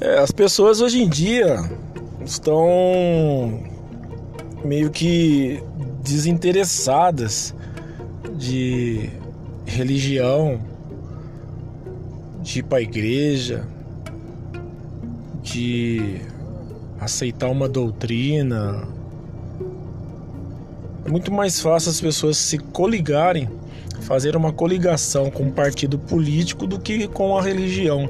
É, as pessoas hoje em dia estão meio que desinteressadas de religião, de ir para a igreja, de aceitar uma doutrina. É muito mais fácil as pessoas se coligarem, fazer uma coligação com um partido político do que com a religião.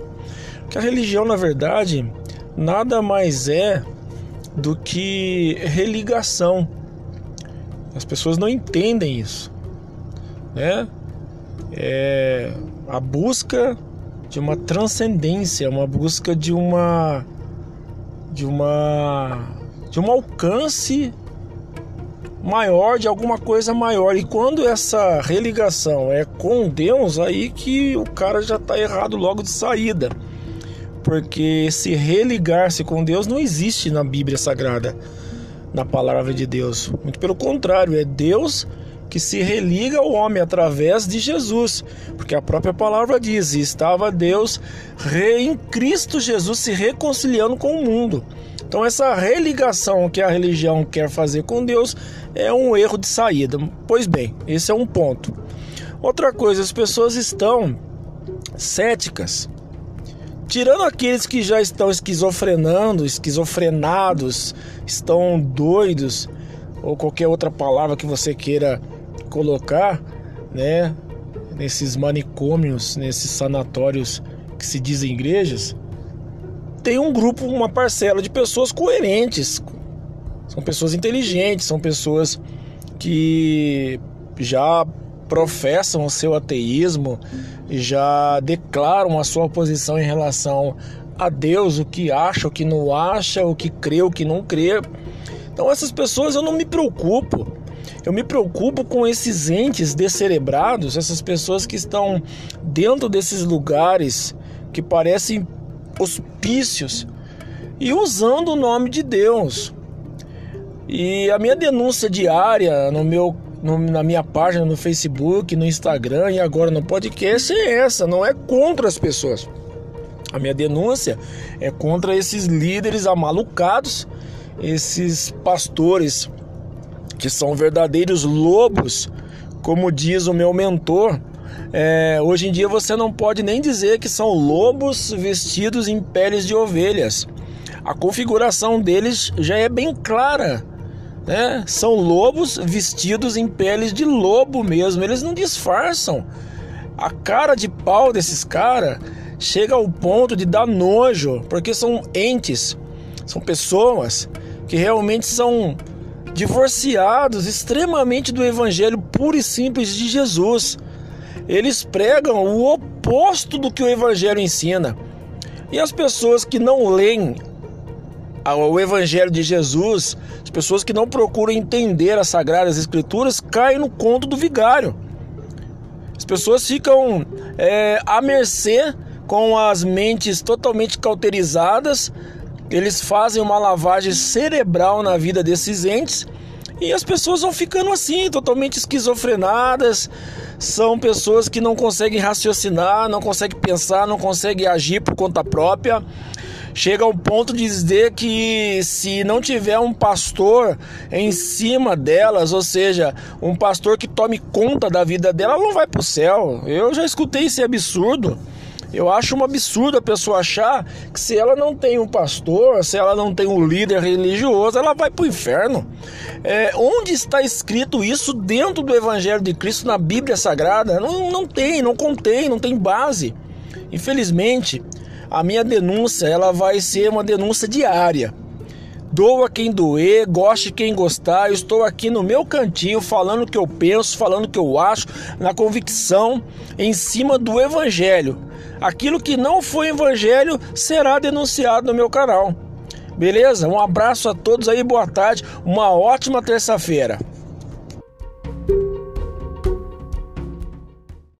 Porque a religião, na verdade, nada mais é do que religação. As pessoas não entendem isso, né? É a busca de uma transcendência, uma busca de uma de uma de um alcance maior, de alguma coisa maior. E quando essa religação é com Deus, aí que o cara já está errado logo de saída. Porque se religar-se com Deus não existe na Bíblia Sagrada, na palavra de Deus. Muito pelo contrário, é Deus que se religa ao homem através de Jesus, porque a própria palavra diz: estava Deus em Cristo Jesus se reconciliando com o mundo. Então, essa religação que a religião quer fazer com Deus é um erro de saída. Pois bem, esse é um ponto. Outra coisa, as pessoas estão céticas. Tirando aqueles que já estão esquizofrenando, esquizofrenados, estão doidos, ou qualquer outra palavra que você queira colocar, né, nesses manicômios, nesses sanatórios que se dizem igrejas, tem um grupo, uma parcela de pessoas coerentes. São pessoas inteligentes, são pessoas que já professam o seu ateísmo, já declaram a sua posição em relação a Deus, o que acha, o que não acha, o que crê, o que não crê. Então essas pessoas eu não me preocupo. Eu me preocupo com esses entes descerebrados, essas pessoas que estão dentro desses lugares que parecem hospícios e usando o nome de Deus. E a minha denúncia diária no meu no, na minha página no Facebook, no Instagram e agora no podcast é essa, não é contra as pessoas. A minha denúncia é contra esses líderes amalucados, esses pastores que são verdadeiros lobos, como diz o meu mentor. É, hoje em dia você não pode nem dizer que são lobos vestidos em peles de ovelhas. A configuração deles já é bem clara. Né? São lobos vestidos em peles de lobo mesmo. Eles não disfarçam. A cara de pau desses caras chega ao ponto de dar nojo, porque são entes, são pessoas que realmente são divorciados extremamente do evangelho puro e simples de Jesus. Eles pregam o oposto do que o evangelho ensina. E as pessoas que não leem o evangelho de Jesus, as pessoas que não procuram entender as sagradas escrituras, caem no conto do vigário. As pessoas ficam é, à mercê com as mentes totalmente cauterizadas eles fazem uma lavagem cerebral na vida desses entes e as pessoas vão ficando assim, totalmente esquizofrenadas. São pessoas que não conseguem raciocinar, não conseguem pensar, não conseguem agir por conta própria. Chega ao ponto de dizer que se não tiver um pastor em cima delas, ou seja, um pastor que tome conta da vida dela, ela não vai para o céu. Eu já escutei esse absurdo. Eu acho um absurdo a pessoa achar que se ela não tem um pastor, se ela não tem um líder religioso, ela vai para o inferno. É, onde está escrito isso dentro do Evangelho de Cristo na Bíblia Sagrada? Não, não tem, não contém, não tem base. Infelizmente, a minha denúncia ela vai ser uma denúncia diária. Doa quem doer, goste quem gostar. Eu estou aqui no meu cantinho falando o que eu penso, falando o que eu acho, na convicção em cima do evangelho. Aquilo que não foi evangelho será denunciado no meu canal. Beleza? Um abraço a todos aí, boa tarde, uma ótima terça-feira.